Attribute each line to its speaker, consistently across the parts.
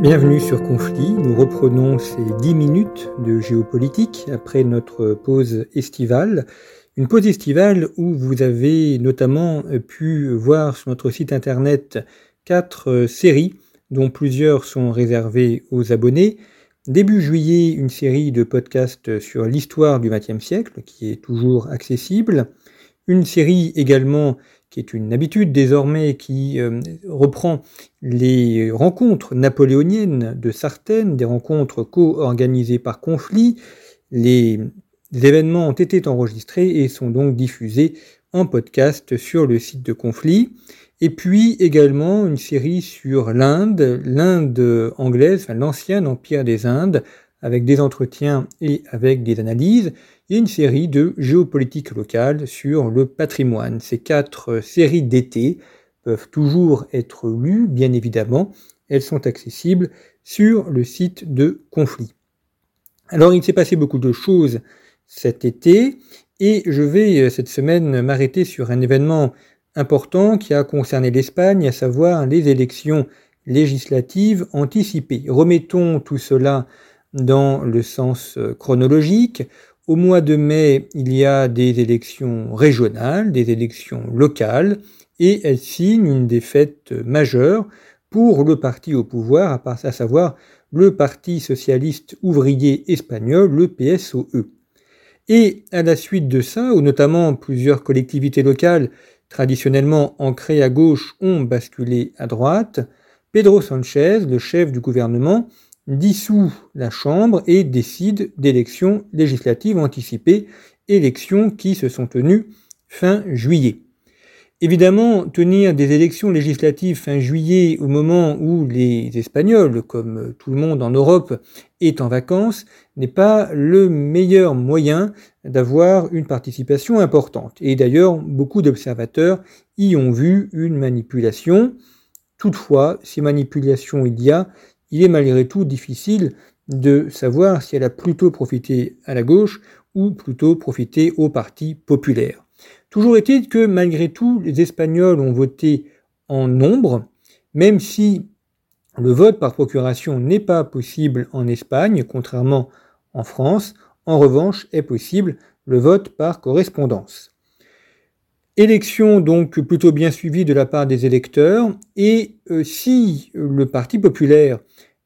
Speaker 1: Bienvenue sur Conflit. Nous reprenons ces 10 minutes de géopolitique après notre pause estivale. Une pause estivale où vous avez notamment pu voir sur notre site internet quatre séries dont plusieurs sont réservées aux abonnés. Début juillet, une série de podcasts sur l'histoire du XXe siècle qui est toujours accessible. Une série également qui est une habitude désormais, qui euh, reprend les rencontres napoléoniennes de Sartène, des rencontres co-organisées par conflit. Les, événements ont été enregistrés et sont donc diffusés en podcast sur le site de conflit. Et puis également une série sur l'Inde, l'Inde anglaise, l'ancien empire des Indes, avec des entretiens et avec des analyses et une série de géopolitique locale sur le patrimoine. Ces quatre séries d'été peuvent toujours être lues, bien évidemment. Elles sont accessibles sur le site de Conflit. Alors il s'est passé beaucoup de choses cet été et je vais cette semaine m'arrêter sur un événement important qui a concerné l'Espagne, à savoir les élections législatives anticipées. Remettons tout cela dans le sens chronologique. Au mois de mai, il y a des élections régionales, des élections locales, et elles signent une défaite majeure pour le parti au pouvoir, à savoir le Parti socialiste ouvrier espagnol, le PSOE. Et à la suite de ça, où notamment plusieurs collectivités locales traditionnellement ancrées à gauche ont basculé à droite, Pedro Sanchez, le chef du gouvernement, dissout la Chambre et décide d'élections législatives anticipées, élections qui se sont tenues fin juillet. Évidemment, tenir des élections législatives fin juillet au moment où les Espagnols, comme tout le monde en Europe, est en vacances, n'est pas le meilleur moyen d'avoir une participation importante. Et d'ailleurs, beaucoup d'observateurs y ont vu une manipulation. Toutefois, si manipulation il y a, il est malgré tout difficile de savoir si elle a plutôt profité à la gauche ou plutôt profité au Parti populaire. Toujours est-il que malgré tout, les Espagnols ont voté en nombre, même si le vote par procuration n'est pas possible en Espagne, contrairement en France, en revanche est possible le vote par correspondance. Élection donc plutôt bien suivie de la part des électeurs, et euh, si le Parti populaire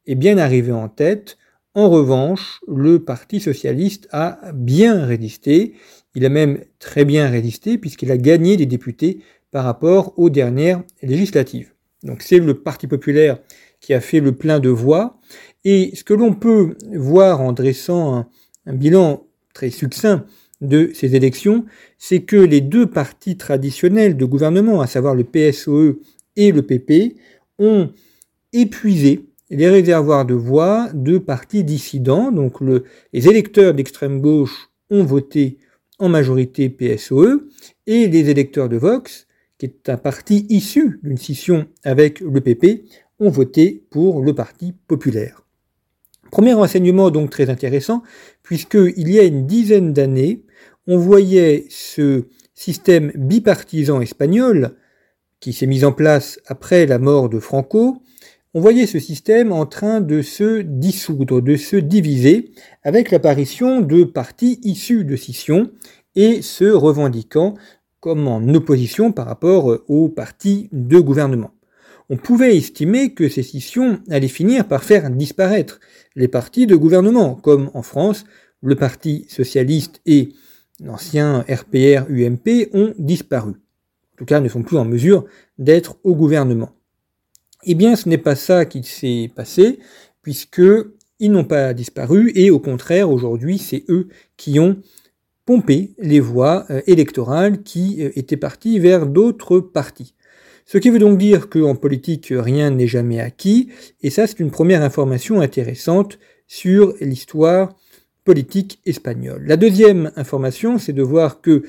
Speaker 1: est bien arrivé en tête, en revanche, le Parti socialiste a bien résisté, il a même très bien résisté puisqu'il a gagné des députés par rapport aux dernières législatives. Donc c'est le Parti populaire qui a fait le plein de voix, et ce que l'on peut voir en dressant un bilan très succinct de ces élections, c'est que les deux partis traditionnels de gouvernement, à savoir le PSOE et le PP, ont épuisé les réservoirs de voix de partis dissidents. Donc les électeurs d'extrême gauche ont voté en majorité PSOE et les électeurs de Vox, qui est un parti issu d'une scission avec le PP, ont voté pour le Parti populaire. Premier renseignement donc très intéressant, puisqu'il y a une dizaine d'années, on voyait ce système bipartisan espagnol qui s'est mis en place après la mort de Franco, on voyait ce système en train de se dissoudre, de se diviser, avec l'apparition de partis issus de scission et se revendiquant comme en opposition par rapport aux partis de gouvernement. On pouvait estimer que ces scissions allaient finir par faire disparaître les partis de gouvernement, comme en France, le Parti socialiste et l'ancien RPR-UMP ont disparu. En tout cas, ne sont plus en mesure d'être au gouvernement. Eh bien, ce n'est pas ça qui s'est passé, puisque ils n'ont pas disparu, et au contraire, aujourd'hui, c'est eux qui ont pompé les voix euh, électorales qui euh, étaient parties vers d'autres partis. Ce qui veut donc dire qu'en politique, rien n'est jamais acquis, et ça c'est une première information intéressante sur l'histoire politique espagnole. La deuxième information, c'est de voir que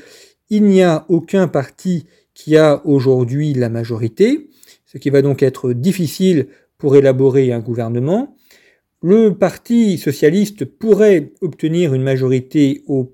Speaker 1: il n'y a aucun parti qui a aujourd'hui la majorité, ce qui va donc être difficile pour élaborer un gouvernement. Le Parti socialiste pourrait obtenir une majorité au,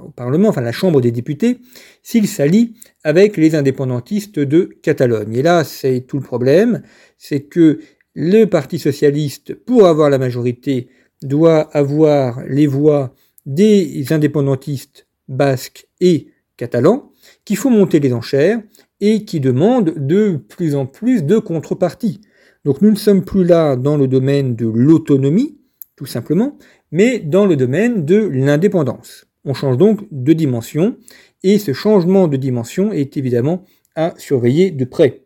Speaker 1: au Parlement, enfin la Chambre des députés, s'il s'allie avec les indépendantistes de Catalogne. Et là, c'est tout le problème, c'est que le Parti socialiste, pour avoir la majorité, doit avoir les voix des indépendantistes basques et catalans, qui font monter les enchères et qui demandent de plus en plus de contreparties. Donc nous ne sommes plus là dans le domaine de l'autonomie, tout simplement, mais dans le domaine de l'indépendance. On change donc de dimension, et ce changement de dimension est évidemment à surveiller de près.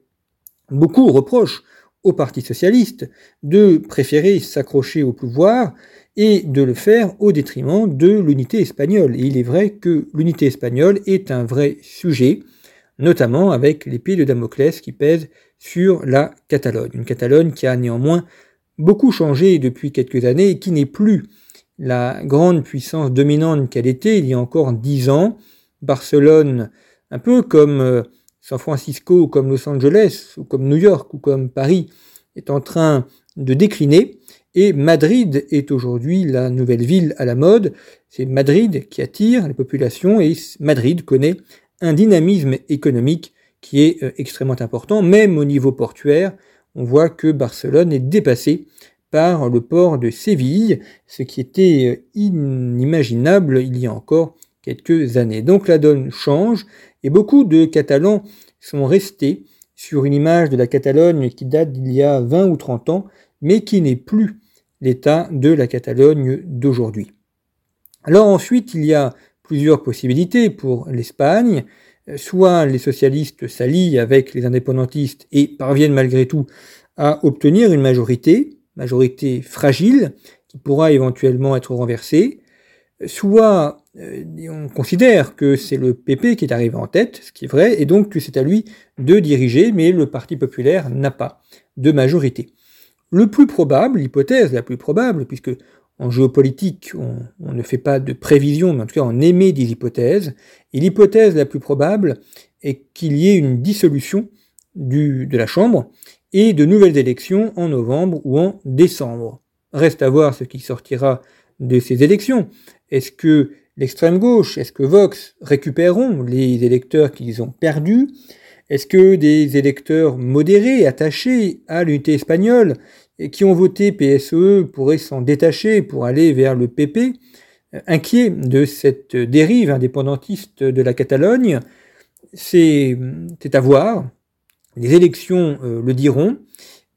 Speaker 1: Beaucoup reprochent au Parti socialiste de préférer s'accrocher au pouvoir et de le faire au détriment de l'unité espagnole. Et il est vrai que l'unité espagnole est un vrai sujet, notamment avec l'épée de Damoclès qui pèse sur la Catalogne. Une Catalogne qui a néanmoins beaucoup changé depuis quelques années et qui n'est plus la grande puissance dominante qu'elle était il y a encore dix ans. Barcelone, un peu comme euh, San Francisco comme Los Angeles ou comme New York ou comme Paris, est en train de décliner. Et Madrid est aujourd'hui la nouvelle ville à la mode. C'est Madrid qui attire les populations et Madrid connaît un dynamisme économique qui est euh, extrêmement important, même au niveau portuaire. On voit que Barcelone est dépassée par le port de Séville, ce qui était euh, inimaginable il y a encore quelques années. Donc la donne change et beaucoup de Catalans sont restés sur une image de la Catalogne qui date d'il y a 20 ou 30 ans, mais qui n'est plus l'état de la Catalogne d'aujourd'hui. Alors ensuite, il y a plusieurs possibilités pour l'Espagne. Soit les socialistes s'allient avec les indépendantistes et parviennent malgré tout à obtenir une majorité, majorité fragile, qui pourra éventuellement être renversée, soit euh, on considère que c'est le PP qui est arrivé en tête, ce qui est vrai, et donc que c'est à lui de diriger, mais le Parti populaire n'a pas de majorité. Le plus probable, l'hypothèse la plus probable, puisque en géopolitique, on, ne fait pas de prévision, mais en tout cas on émet des hypothèses. Et l'hypothèse la plus probable est qu'il y ait une dissolution de la Chambre et de nouvelles élections en novembre ou en décembre. Reste à voir ce qui sortira de ces élections. Est-ce que l'extrême gauche, est-ce que Vox récupéreront les électeurs qu'ils ont perdus? Est-ce que des électeurs modérés, attachés à l'unité espagnole, et qui ont voté PSE pourraient s'en détacher pour aller vers le PP, euh, inquiets de cette dérive indépendantiste de la Catalogne. C'est à voir. Les élections euh, le diront.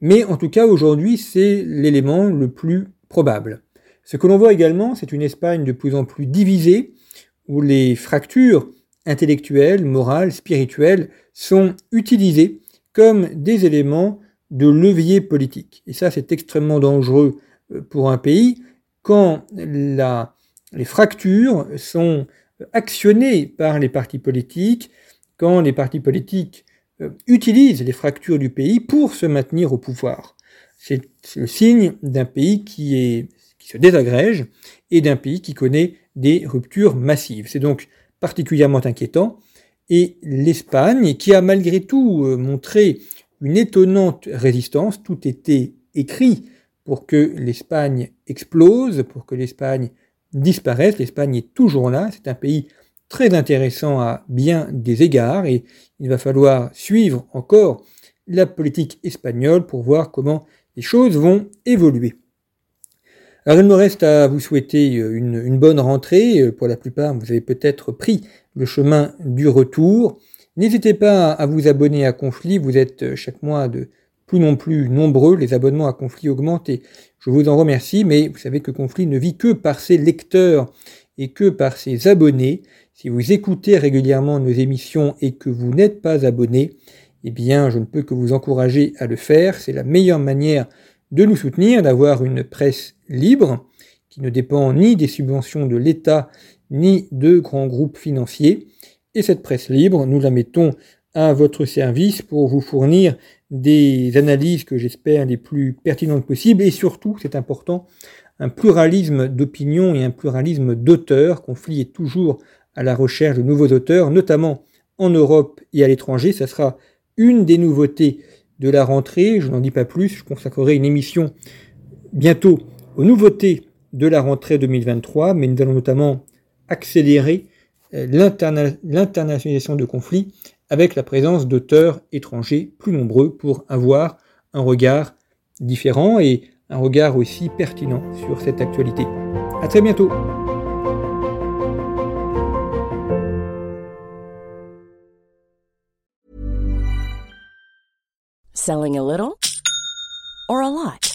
Speaker 1: Mais en tout cas, aujourd'hui, c'est l'élément le plus probable. Ce que l'on voit également, c'est une Espagne de plus en plus divisée, où les fractures intellectuelles, morales, spirituelles sont utilisées comme des éléments de levier politique. Et ça, c'est extrêmement dangereux euh, pour un pays quand les fractures sont actionnées par les partis politiques, quand les partis politiques euh, utilisent les fractures du pays pour se maintenir au pouvoir. C'est le signe d'un pays qui, est, se désagrège et d'un pays qui connaît des ruptures massives. C'est donc particulièrement inquiétant. Et l'Espagne, qui a malgré tout euh, montré une étonnante résistance. Tout était écrit pour que l'Espagne explose, pour que l'Espagne disparaisse. L'Espagne est toujours là. C'est un pays très intéressant à bien des égards et il va falloir suivre encore la politique espagnole pour voir comment les choses vont évoluer. Alors il me reste à vous souhaiter une, une bonne rentrée. Pour la plupart, vous avez peut-être pris le chemin du retour. N'hésitez pas à vous abonner à Conflit, vous êtes euh, chaque mois de plus non plus nombreux, les abonnements à Conflit augmentent et je vous en remercie, mais vous savez que Conflit ne vit que par ses lecteurs et que par ses abonnés. Si vous écoutez régulièrement nos émissions et que vous n'êtes pas abonné, eh bien je ne peux que vous encourager à le faire, c'est la meilleure manière de nous soutenir, d'avoir une presse libre qui ne dépend ni des subventions de l'État ni de grands groupes financiers. Et cette presse libre, nous la mettons à votre service pour vous fournir des analyses que j'espère les plus pertinentes possibles et surtout, c'est important, un pluralisme d'opinion et un pluralisme d'auteurs. Conflit est toujours à la recherche de nouveaux auteurs, notamment en Europe et à l'étranger. Ça sera une des nouveautés de la rentrée. Je n'en dis pas plus. Je consacrerai une émission bientôt aux nouveautés de la rentrée 2023, mais nous allons notamment accélérer euh, l'internationalisation de conflits avec la présence d'auteurs étrangers plus nombreux pour avoir un regard différent et un regard aussi pertinent sur cette actualité. À très bientôt.
Speaker 2: Selling a little or a lot?